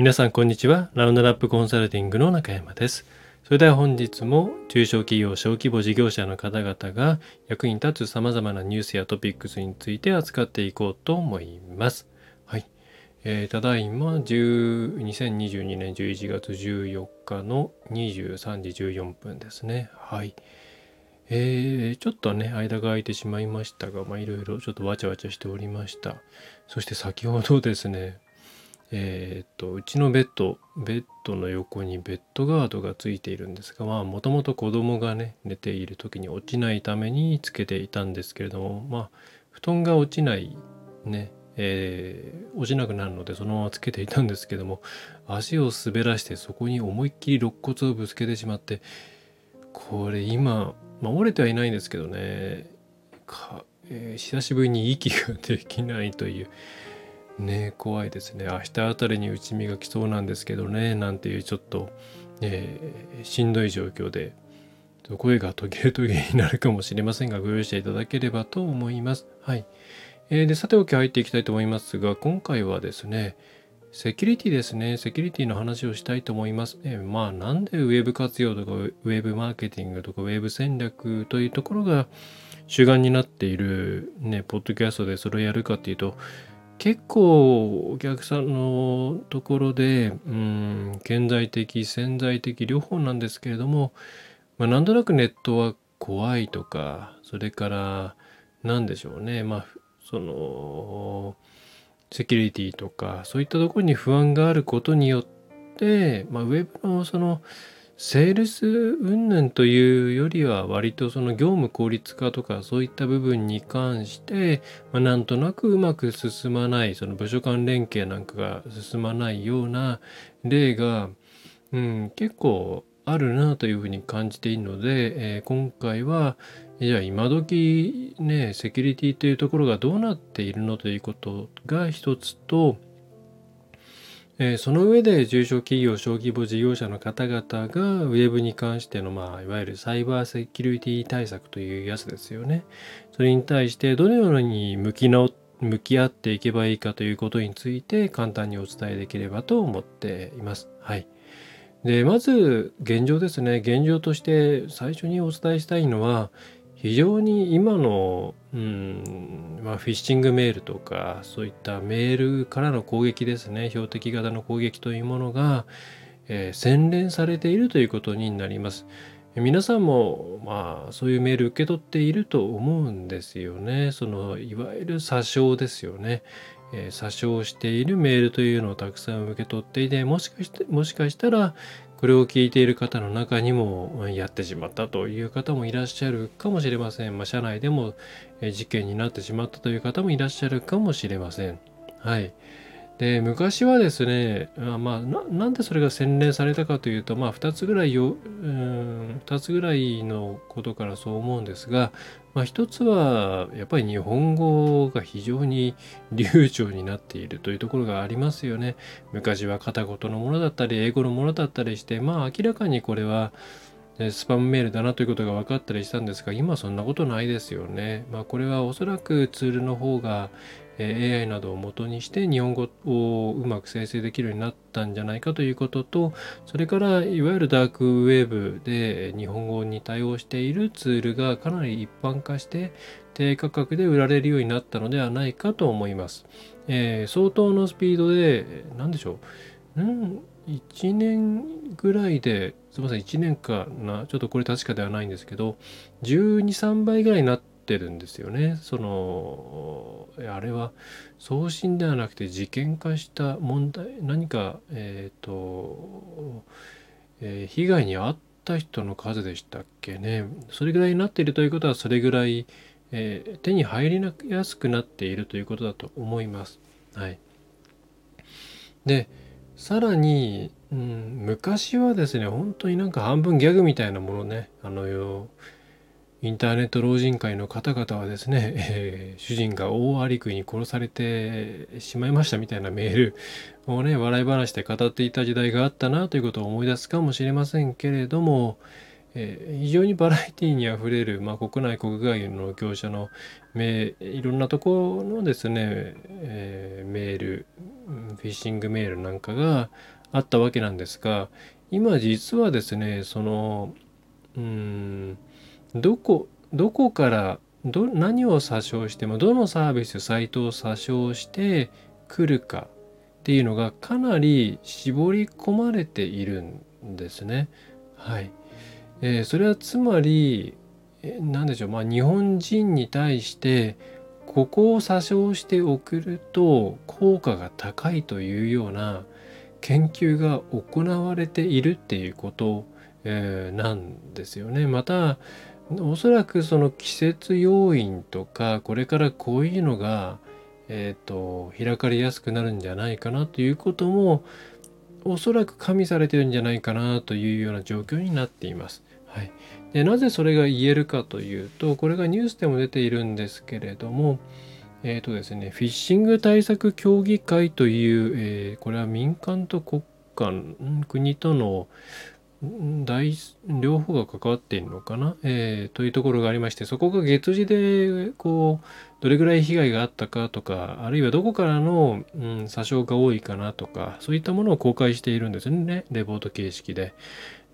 皆さんこんにちは。ラウンドラップコンサルティングの中山です。それでは本日も中小企業、小規模事業者の方々が役に立つ様々なニュースやトピックスについて扱っていこうと思います。はい。えー、ただいま2022年11月14日の23時14分ですね。はい。えー、ちょっとね、間が空いてしまいましたが、まいろいろちょっとわちゃわちゃしておりました。そして先ほどですね、えー、っとうちのベッドベッドの横にベッドガードがついているんですがまあもともと子供がね寝ている時に落ちないためにつけていたんですけれどもまあ布団が落ちないねえー、落ちなくなるのでそのままつけていたんですけども足を滑らしてそこに思いっきり肋骨をぶつけてしまってこれ今、まあ、折れてはいないんですけどねか、えー、久しぶりに息ができないというね怖いですね明日あたりに内身が来そうなんですけどねなんていうちょっと、えー、しんどい状況で声が途切れ途切れになるかもしれませんがご容赦いただければと思います。はい。えー、でさておき入っていきたいと思いますが今回はですねセキュリティですね。セキュリティの話をしたいと思います。えー、まあなんでウェブ活用とかウェブマーケティングとかウェブ戦略というところが主眼になっているね、ポッドキャストでそれをやるかっていうと、結構お客さんのところで、うん、顕在的、潜在的両方なんですけれども、まあ、なんとなくネットは怖いとか、それから何でしょうね、まあ、その、セキュリティとか、そういったところに不安があることによって、まあ、ウェブのその、セールス云々というよりは割とその業務効率化とかそういった部分に関して、まあ、なんとなくうまく進まないその部署間連携なんかが進まないような例が、うん、結構あるなというふうに感じているので、えー、今回はじゃあ今時ねセキュリティというところがどうなっているのということが一つとえ、その上で中小企業小規模事業者の方々がウェブに関しての、まあ、いわゆるサイバーセキュリティ対策というやつですよね。それに対してどのように向き直向き合っていけばいいかということについて簡単にお伝えできればと思っています。はい。で、まず現状ですね。現状として最初にお伝えしたいのは、非常に今の、うんまあ、フィッシングメールとかそういったメールからの攻撃ですね標的型の攻撃というものが、えー、洗練されているということになります。皆さんもまあそういうメール受け取っていると思うんですよね。そのいわゆる詐称ですよね。えー、詐称しているメールというのをたくさん受け取っていてもしかしてもしかしたらこれを聞いている方の中にもやってしまったという方もいらっしゃるかもしれません。まあ、社内でも事件になってしまったという方もいらっしゃるかもしれません。はい。で昔はですねまあなんでそれが洗練されたかというとまあ2つぐらいよ、うん、2つぐらいのことからそう思うんですが、まあ、1つはやっぱり日本語が非常に流暢になっているというところがありますよね。昔は片言のものだったり英語のものだったりしてまあ明らかにこれはスパムメールだなということが分かったりしたんですが今そんなことないですよね。まあこれはおそらくツールの方が AI などを元にして日本語をうまく生成できるようになったんじゃないかということとそれからいわゆるダークウェーブで日本語に対応しているツールがかなり一般化して低価格で売られるようになったのではないかと思います。えー、相当のスピードで何でしょう、うん、1年ぐらいですみません1年かな？ちょっとこれ確かではないんですけど12、3倍ぐらいになってるんですよね。そのあれは送信ではなくて事件化した問題何かえっ、ー、と、えー、被害に遭った人の数でしたっけねそれぐらいになっているということはそれぐらい、えー、手に入りやすくなっているということだと思います。はい、でさらに、うん、昔はですね本当になんか半分ギャグみたいなものねあのよインターネット老人会の方々はですね、えー、主人が大アリクイに殺されてしまいましたみたいなメールをね、笑い話で語っていた時代があったなということを思い出すかもしれませんけれども、えー、非常にバラエティにあふれる、まあ、国内国外の業者のいろんなところのですね、えー、メールフィッシングメールなんかがあったわけなんですが今実はですねそのうんどこどこからど何を詐称してもどのサービスサイトを詐称してくるかっていうのがかなり絞り込まれているんですね。はい。えー、それはつまり、え、何でしょう、まあ、日本人に対してここを詐称して送ると効果が高いというような研究が行われているっていうこと、えー、なんですよね。またおそらくその季節要因とかこれからこういうのが、えーと、開かれやすくなるんじゃないかなということもおそらく加味されてるんじゃないかなというような状況になっています。はい、でなぜそれが言えるかというとこれがニュースでも出ているんですけれどもえ、ー、とですねフィッシング対策協議会という、えー、これは民間と国家国との大両方が関わっているのかな、えー、というところがありましてそこが月次でこうどれぐらい被害があったかとかあるいはどこからの、うん、詐称が多いかなとかそういったものを公開しているんですねレポート形式で。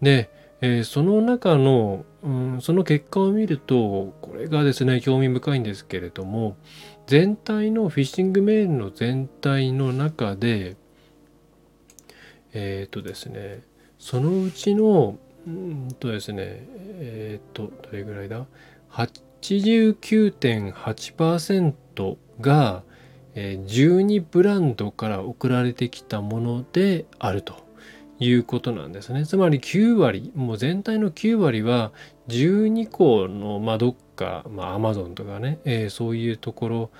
で、えー、その中の、うん、その結果を見るとこれがですね興味深いんですけれども全体のフィッシングメールの全体の中でえっ、ー、とですねそのうちのうんとですねえっ、ー、とどれぐらいだ？89.8%が、えー、12ブランドから送られてきたものであるということなんですね。つまり9割もう全体の9割は12個の、まあ、どっか、まあ、Amazon とかね、えー、そういうところ、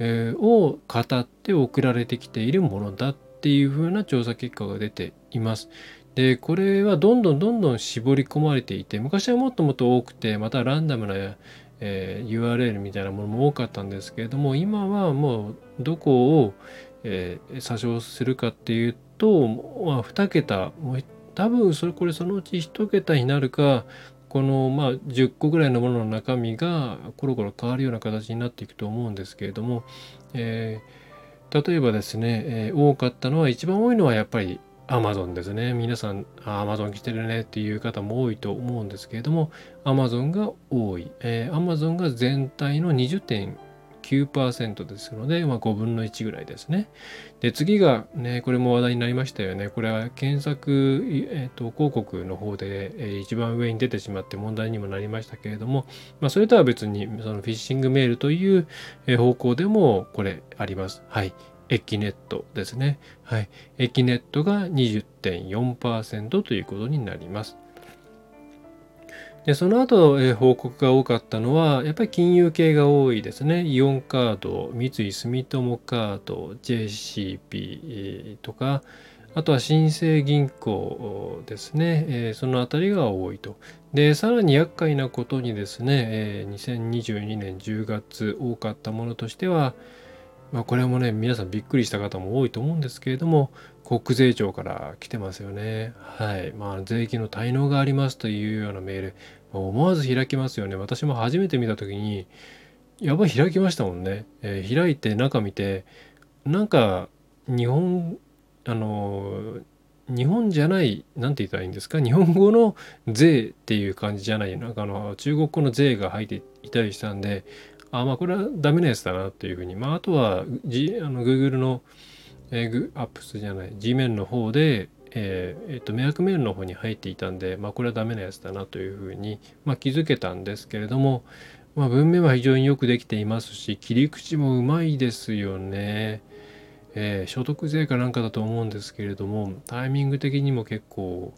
えー、を語って送られてきているものだっていうふうな調査結果が出ています。でこれはどんどんどんどん絞り込まれていて昔はもっともっと多くてまたランダムな、えー、URL みたいなものも多かったんですけれども今はもうどこを、えー、詐称するかっていうと、まあ、2桁多分それこれそのうち1桁になるかこのまあ10個ぐらいのものの中身がコロコロ変わるような形になっていくと思うんですけれども、えー、例えばですね、えー、多かったのは一番多いのはやっぱりアマゾンですね。皆さん、アマゾン来てるねっていう方も多いと思うんですけれども、アマゾンが多い。えー、アマゾンが全体の20.9%ですので、まあ、5分の1ぐらいですね。で、次がね、これも話題になりましたよね。これは検索、えーと、広告の方で、えー、一番上に出てしまって問題にもなりましたけれども、まあ、それとは別に、そのフィッシングメールという方向でもこれあります。はい。エキネットですね。はい。エキネットが20.4%ということになります。でその後、えー、報告が多かったのは、やっぱり金融系が多いですね。イオンカード、三井住友カード、JCP とか、あとは新生銀行ですね、えー、そのあたりが多いと。で、さらに厄介なことにですね、えー、2022年10月多かったものとしては、まあ、これもね皆さんびっくりした方も多いと思うんですけれども国税庁から来てますよね。はい。まあ税金の滞納がありますというようなメール、思わず開きますよね。私も初めて見た時にやばい開きましたもんね。えー、開いて中見てなんか日本あの日本じゃない、なんて言ったらいいんですか、日本語の税っていう感じじゃない、なんかあの中国語の税が入っていたりしたんで、あまあこれはダメなやつだなっていうふうに、まあ、あとは、G、あの Google の、えー、アップスじゃない Gmail の方で、えーえー、と迷惑メールの方に入っていたんで、まあ、これはダメなやつだなというふうに、まあ、気づけたんですけれども、まあ、文面は非常によくできていますし切り口もうまいですよね。えー、所得税かなんかだと思うんですけれどもタイミング的にも結構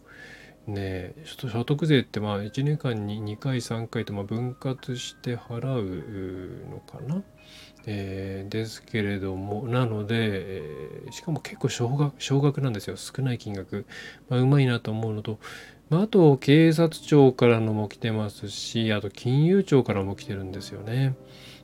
ね所得税ってまあ1年間に2回3回とま分割して払うのかな、えー、ですけれどもなので、えー、しかも結構少額少額なんですよ。少ない金額、まあ、うまいなと思うのと、まあ、あと警察庁からのも来てますしあと金融庁からも来てるんですよね。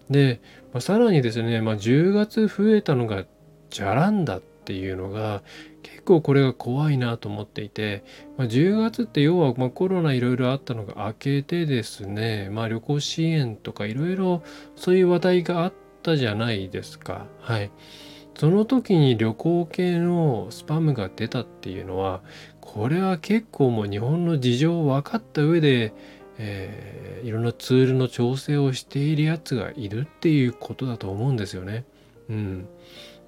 で、まあ、さらにですね、まあ、10月増えたのがじゃらんだってていうのが結構これが怖いなと思っていて、まあ、10月って要はまコロナいろいろあったのが明けてですね、まあ、旅行支援とかいろいろそういう話題があったじゃないですか。はい。その時に旅行系のスパムが出たっていうのはこれは結構もう日本の事情を分かった上で、えー、いろんなツールの調整をしているやつがいるっていうことだと思うんですよね。うん、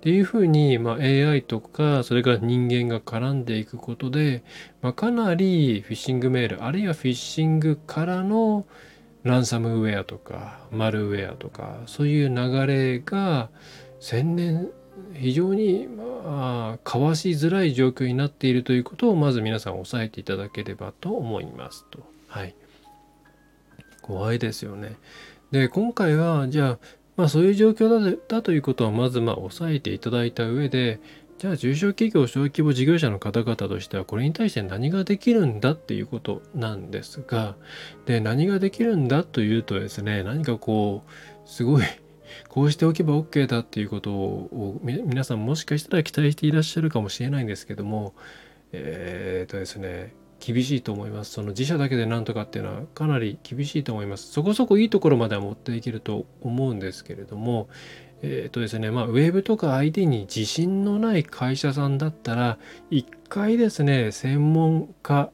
っていうふうに、まあ、AI とかそれから人間が絡んでいくことで、まあ、かなりフィッシングメールあるいはフィッシングからのランサムウェアとかマルウェアとかそういう流れが千年非常にまあかわしづらい状況になっているということをまず皆さん押さえていただければと思いますと。はい。怖いですよね。で今回はじゃあまあそういう状況だということはまずまあ押さえていただいた上でじゃあ中小企業小規模事業者の方々としてはこれに対して何ができるんだっていうことなんですがで何ができるんだというとですね何かこうすごい こうしておけば OK だっていうことを皆さんもしかしたら期待していらっしゃるかもしれないんですけどもえー、っとですね厳しいと思います。その自社だけでなんとかっていうのはかなり厳しいと思います。そこそこいいところまでは持っていけると思うんですけれども、えっ、ー、とですね、まあ、ウェブとか ID に自信のない会社さんだったら、一回ですね、専門家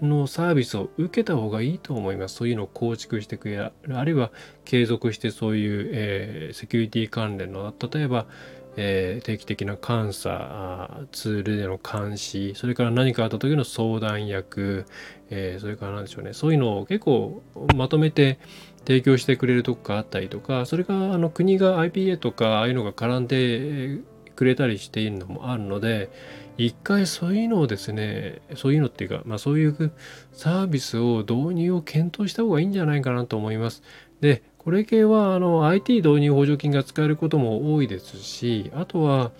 のサービスを受けた方がいいと思います。そういうのを構築していくや、あるいは継続してそういう、えー、セキュリティ関連の、例えば、えー、定期的な監査ツールでの監視それから何かあった時の相談役、えー、それから何でしょうねそういうのを結構まとめて提供してくれるとこがあったりとかそれからあの国が IPA とかああいうのが絡んでくれたりしているのもあるので一回そういうのをですねそういうのっていうか、まあ、そういうサービスを導入を検討した方がいいんじゃないかなと思います。でこれ系はあの IT 導入補助金が使えることも多いですし、あとは、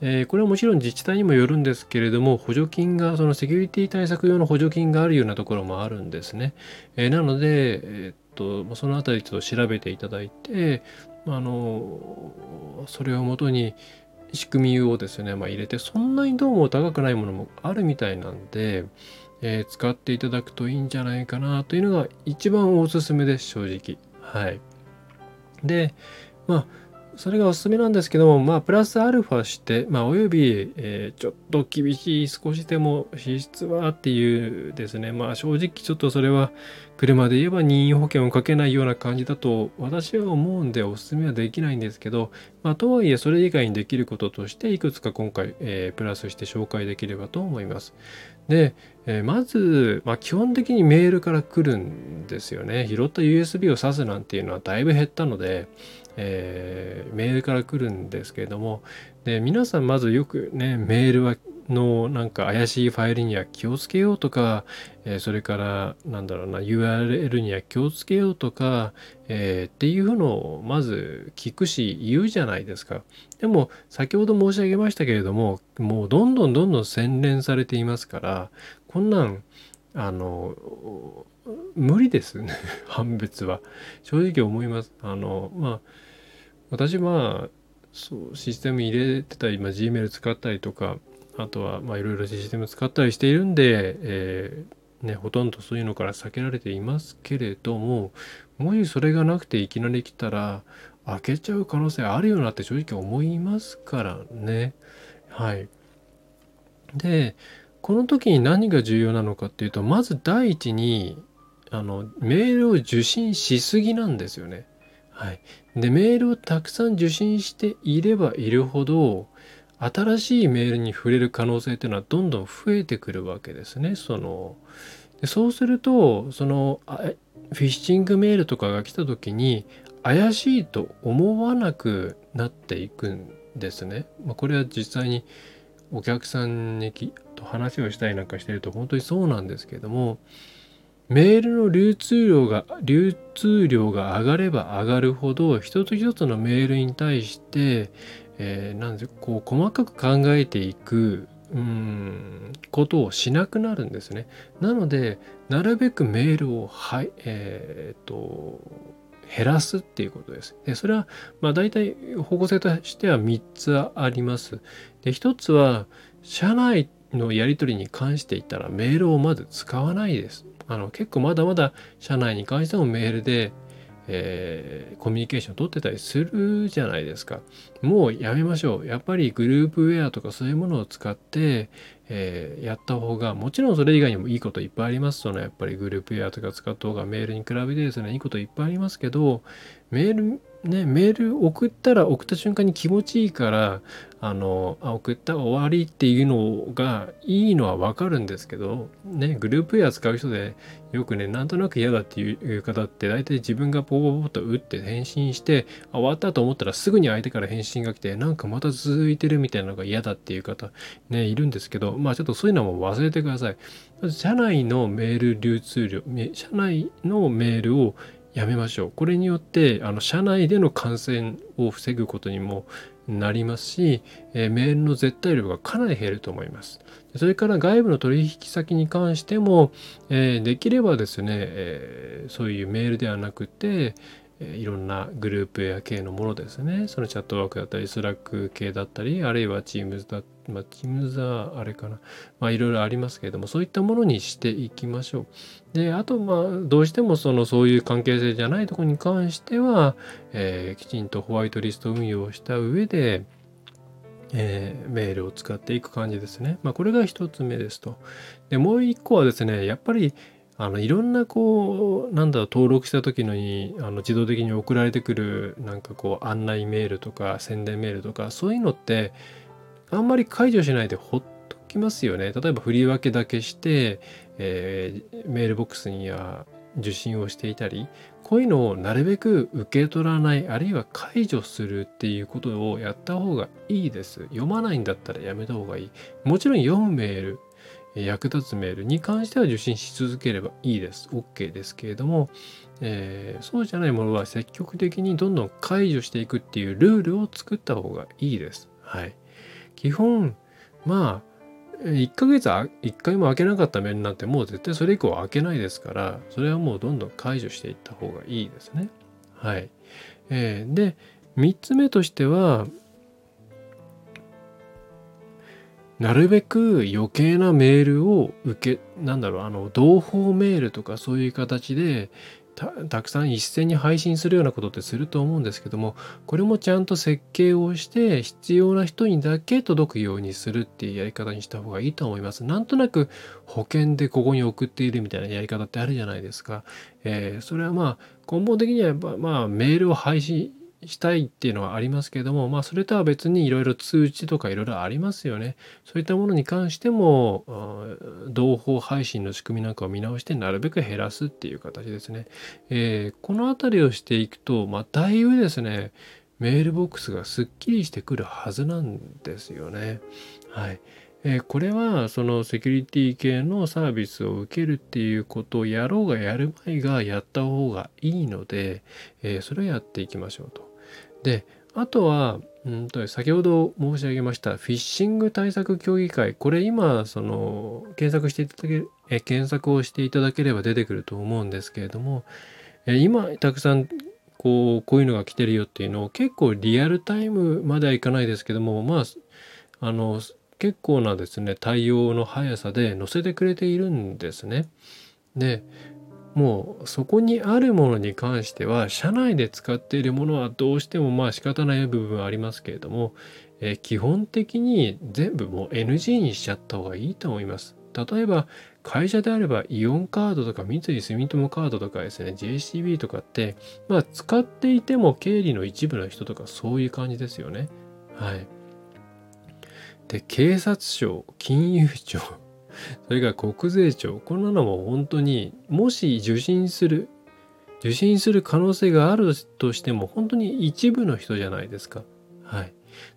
えー、これはもちろん自治体にもよるんですけれども、補助金が、そのセキュリティ対策用の補助金があるようなところもあるんですね。えー、なので、えー、っと、そのあたりちょっと調べていただいて、あの、それをもとに仕組みをですね、まあ、入れて、そんなにどうも高くないものもあるみたいなんで、えー、使っていただくといいんじゃないかなというのが一番おすすめです、正直。はい。で、まあ、それがおすすめなんですけども、まあ、プラスアルファして、まあ、および、えー、ちょっと厳しい、少しでも支出はっていうですね、まあ、正直ちょっとそれは、車で言えば任意保険をかけないような感じだと、私は思うんでおすすめはできないんですけど、まあ、とはいえ、それ以外にできることとして、いくつか今回、えー、プラスして紹介できればと思います。で、えー、まず、まあ、基本的にメールから来るんですよね。拾った USB を挿すなんていうのはだいぶ減ったので、えー、メールから来るんですけれども、で皆さんまずよくね、メールはのなんか怪しいファイルには気をつけようとか、えー、それからなんだろうな URL には気をつけようとか、えー、っていうのをまず聞くし言うじゃないですか。でも先ほど申し上げましたけれどももうどんどんどんどん洗練されていますからこんなんあの無理ですね 判別は正直思います。あのまあ私まあそうシステム入れてたり、まあ、Gmail 使ったりとかあとはまあいろいろシステム使ったりしているんで、えー、ね、ほとんどそういうのから避けられていますけれどももしそれがなくていきなり来たら開けちゃう可能性あるよなって正直思いますからね。はい。でこの時に何が重要なのかっていうとまず第一にあのメールを受信しすぎなんですよね。はい、でメールをたくさん受信していればいるほど新しいメールに触れる可能性っていうのはどんどん増えてくるわけですね。そのでそうするとそのフィッシングメールとかが来た時に怪しいと思わなくなっていくんですね。まあ、これは実際にお客さんにきと話をしたりなんかしてると本当にそうなんですけどもメールの流通量が流通量が上がれば上がるほど一つ一つのメールに対してえー、なんでこう細かく考えていくうんことをしなくなるんですね。なのでなるべくメールをはい、えー、と減らすっていうことです。でそれはまあ大体方向性としては3つあります。で1つは社内のやり取りに関して言ったらメールをまず使わないです。あの結構まだまだ社内に関してもメールでえー、コミュニケーション取ってたりするじゃないですか。もうやめましょう。やっぱりグループウェアとかそういうものを使って、えー、やった方が、もちろんそれ以外にもいいこといっぱいあります。そのやっぱりグループウェアとか使った方がメールに比べてですね、いいこといっぱいありますけど、メールね、メール送ったら送った瞬間に気持ちいいからあのあ送った終わりっていうのがいいのはわかるんですけど、ね、グループウェア使う人でよくねなんとなく嫌だっていう方って大体自分がポポポと打って返信して終わったと思ったらすぐに相手から返信が来てなんかまた続いてるみたいなのが嫌だっていう方ねいるんですけどまあちょっとそういうのも忘れてください。社内のメール流通量社内のメールをやめましょう。これによってあの社内での感染を防ぐことにもなりますし、え、メールの絶対量がかなり減ると思います。それから外部の取引先に関しても、え、できればですね、え、そういうメールではなくて、いろんなグループウェア系のものですね。その Chatwork だったり、 Slack 系だったり、あるいは Teams だ、まあ、Teams はあれかな。まあいろいろありますけれども、そういったものにしていきましょう。で、あと、まあ、どうしてもその、そういう関係性じゃないところに関しては、えー、きちんとホワイトリスト運用をした上で、えー、メールを使っていく感じですね。まあ、これが一つ目ですと。で、もう一個はですね、やっぱり、あのいろんなこうなんだろう登録した時のにあの自動的に送られてくるなんかこう案内メールとか宣伝メールとかそういうのってあんまり解除しないでほっときますよね。例えば振り分けだけして、えー、メールボックスには受信をしていたりこういうのをなるべく受け取らないあるいは解除するっていうことをやった方がいいです。読まないんだったらやめた方がいい。もちろん読むメール役立つメールに関しては受信し続ければいいです。OK ですけれども、えー、そうじゃないものは積極的にどんどん解除していくっていうルールを作った方がいいです。はい。基本、まあ、1ヶ月1回も開けなかったメールなんてもう絶対それ以降開けないですから、それはもうどんどん解除していった方がいいですね。はい。えー、で、3つ目としては、なるべく余計なメールを受けなんだろうあの同胞メールとかそういう形でたくさん一斉に配信するようなことってすると思うんですけどもこれもちゃんと設計をして必要な人にだけ届くようにするっていうやり方にした方がいいと思います。なんとなく保険でここに送っているみたいなやり方ってあるじゃないですか。えー、それはまあ根本的にはまあメールを配信したいっていうのはありますけども、まあ、それとは別にいろいろ通知とかいろいろありますよね。そういったものに関しても、同胞配信の仕組みなんかを見直してなるべく減らすっていう形ですね。えー、この辺りをしていくと、まあ、だいぶですね、メールボックスがすっきりしてくるはずなんですよね。はい。えー、これはそのセキュリティ系のサービスを受けるっていうことをやろうがやる前がやった方がいいので、えー、それをやっていきましょうと。であとはうんと先ほど申し上げましたフィッシング対策協議会これ今その検索していただけえ検索をしていただければ出てくると思うんですけれどもえ今たくさんこうこういうのが来てるよっていうのを結構リアルタイムまではいかないですけどもまああの結構なですね対応の速さで載せてくれているんですね。でもうそこにあるものに関しては社内で使っているものはどうしてもまあ仕方ない部分はありますけれども、えー、基本的に全部もう NG にしちゃった方がいいと思います。例えば会社であればイオンカードとか三井住友カードとかですね JCB とかってまあ使っていても経理の一部の人とかそういう感じですよね。はい。で警察庁金融庁それから国税庁こんなのも本当にもし受信する受信する可能性があるとしても本当に一部の人じゃないですか。はい。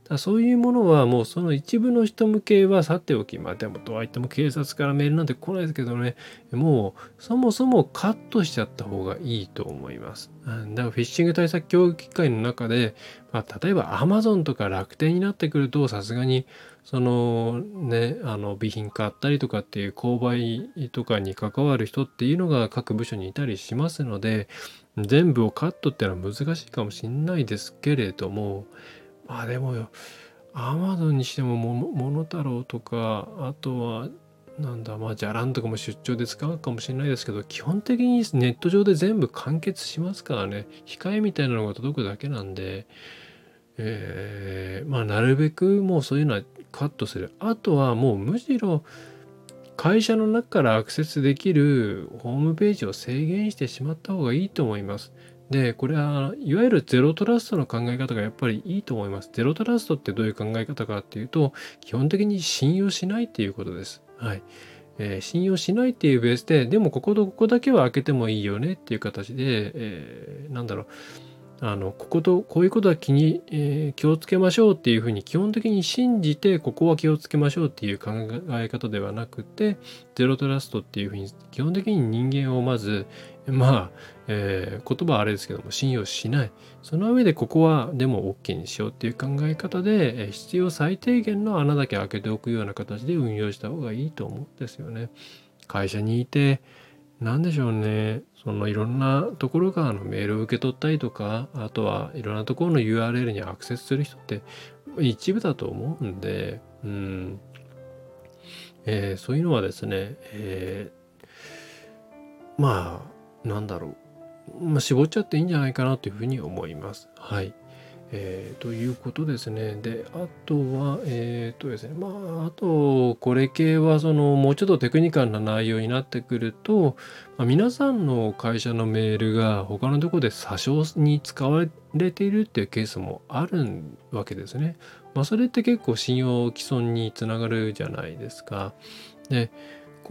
だそういうものはもうその一部の人向けはさておき、まあでもとはいっても警察からメールなんて来ないですけどね、もうそもそもカットしちゃった方がいいと思います。だからフィッシング対策協議機会の中で、まあ、例えば Amazon とか楽天になってくるとさすがにそのねあの備品買ったりとかっていう購買とかに関わる人っていうのが各部署にいたりしますので全部をカットっていうのは難しいかもしれないですけれどもまあでもよアマゾンにしてもモノタロウとかあとはなんだまあじゃらんとかも出張で使うかもしれないですけど基本的にネット上で全部完結しますからね。控えみたいなのが届くだけなんで、えー、まあなるべくもうそういうのはカットするあとはもうむしろ会社の中からアクセスできるホームページを制限してしまった方がいいと思います。で、これはいわゆるゼロトラストの考え方がやっぱりいいと思います。ゼロトラストってどういう考え方かっていうと、基本的に信用しないっていうことです。はい。えー、信用しないっていうベースで、でもこことここだけは開けてもいいよねっていう形で、えー、なんだろう。あのこことこういうことは気に、えー、気をつけましょうっていうふうに基本的に信じてここは気をつけましょうっていう考え方ではなくてゼロトラストっていうふうに基本的に人間をまずまあ、えー、言葉はあれですけども信用しないその上でここはでも OK にしようっていう考え方で、えー、必要最低限の穴だけ開けておくような形で運用した方がいいと思うんですよね。会社にいて何でしょうねそのいろんなところからのメールを受け取ったりとかあとはいろんなところの URL にアクセスする人って一部だと思うんで、うんえー、そういうのはですね、えー、まあなんだろう、まあ、絞っちゃっていいんじゃないかなというふうに思います。はい。えー、ということですね。で、あとは、えっ、とですね、まあ、あと、これ系は、その、もうちょっとテクニカルな内容になってくると、まあ、皆さんの会社のメールが他のところで詐称に使われているっていうケースもあるわけですね。まあ、それって結構信用毀損につながるじゃないですか。で、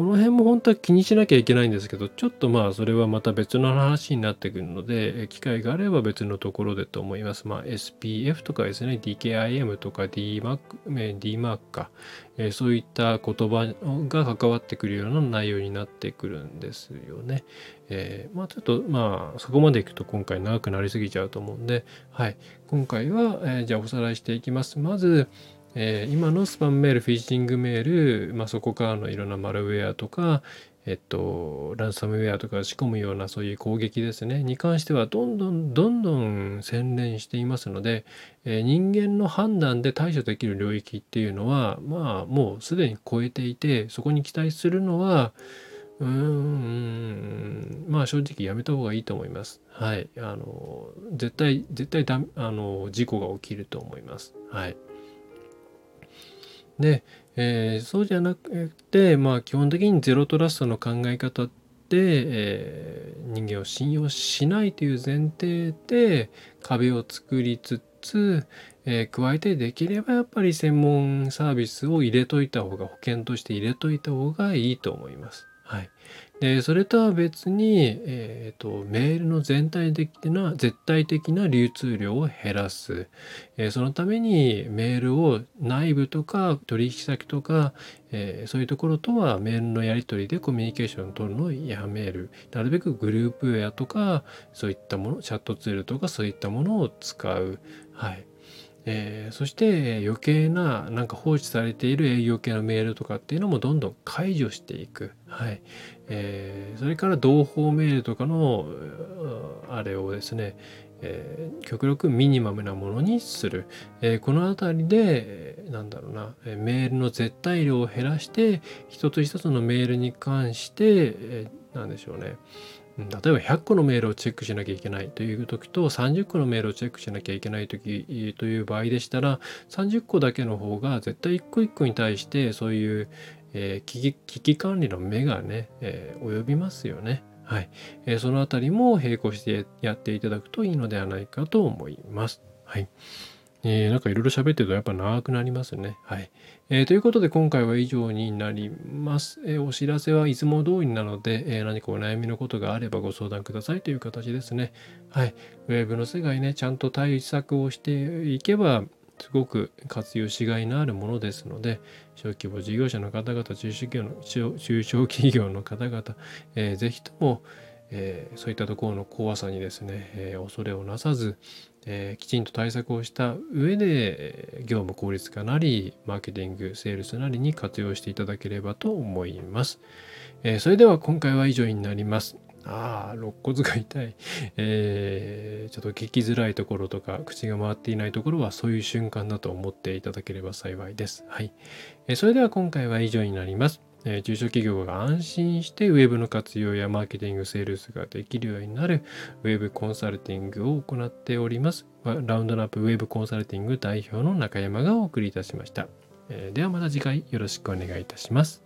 この辺も本当は気にしなきゃいけないんですけど、ちょっとまあそれはまた別の話になってくるので、機会があれば別のところでと思います。まあ SPF とかですね、DKIM とか DMAC、DMAC か、え、そういった言葉が関わってくるような内容になってくるんですよね。えー、まあちょっとまあそこまでいくと今回長くなりすぎちゃうと思うんで、はい。今回は、えー、じゃあおさらいしていきます。まず、えー、今のスパムメール、フィッシングメール、まあ、そこからのいろんなマルウェアとか、えっと、ランサムウェアとか仕込むようなそういう攻撃ですね、に関してはどんどんどんどん洗練していますので、えー、人間の判断で対処できる領域っていうのは、まあ、もうすでに超えていて、そこに期待するのは、うーん、まあ正直やめた方がいいと思います。はい。あの、絶対、絶対だ、あの、事故が起きると思います。はい。で、えー、そうじゃなくて、まあ、基本的にゼロトラストの考え方で、えー、人間を信用しないという前提で壁を作りつつ、えー、加えてできればやっぱり専門サービスを入れといた方が保険として入れといた方がいいと思います。はい。でそれとは別に、えーと、メールの全体的な絶対的な流通量を減らす、えー、そのためにメールを内部とか取引先とか、えー、そういうところとはメールのやり取りでコミュニケーションを取るのをやめる。なるべくグループウェアとかそういったものチャットツールとかそういったものを使う。はい。えー、そして余計ななんか放置されている営業系のメールとかっていうのもどんどん解除していく、はい。えー、それから同胞メールとかのあれをですね、えー、極力ミニマムなものにする、え、この辺りでなんだろうなメールの絶対量を減らして一つ一つのメールに関して、えー、何でしょうね例えば100個のメールをチェックしなきゃいけないという時と30個のメールをチェックしなきゃいけない時という場合でしたら30個だけの方が絶対一個一個に対してそういう、え、危機危機管理の目がね、えー、及びますよね。はい、えー、そのあたりも並行してやっていただくといいのではないかと思います。はい。えー、なんかいろいろ喋ってるとやっぱ長くなりますね。はい。えー、ということで今回は以上になります。えー、お知らせはいつも通りなので、え何かお悩みのことがあればご相談くださいという形ですね。はい。ウェブの世界ね、ちゃんと対策をしていけば、すごく活用しがいのあるものですので、小規模事業者の方々、中小企業の中小企業の方々、えー、ぜひとも、えー、そういったところの怖さにですね、えー、恐れをなさず、えー、きちんと対策をした上で業務効率化なりマーケティングセールスなりに活用していただければと思います、え、それでは今回は以上になります。ああ肋骨が痛い、えー、ちょっと聞きづらいところとか口が回っていないところはそういう瞬間だと思っていただければ幸いです。はい、え、それでは今回は以上になります。え中小企業が安心してウェブの活用やマーケティング、セールスができるようになるウェブコンサルティングを行っております。ラウンドナップウェブコンサルティング代表の中山がお送りいたしました。えではまた次回よろしくお願いいたします。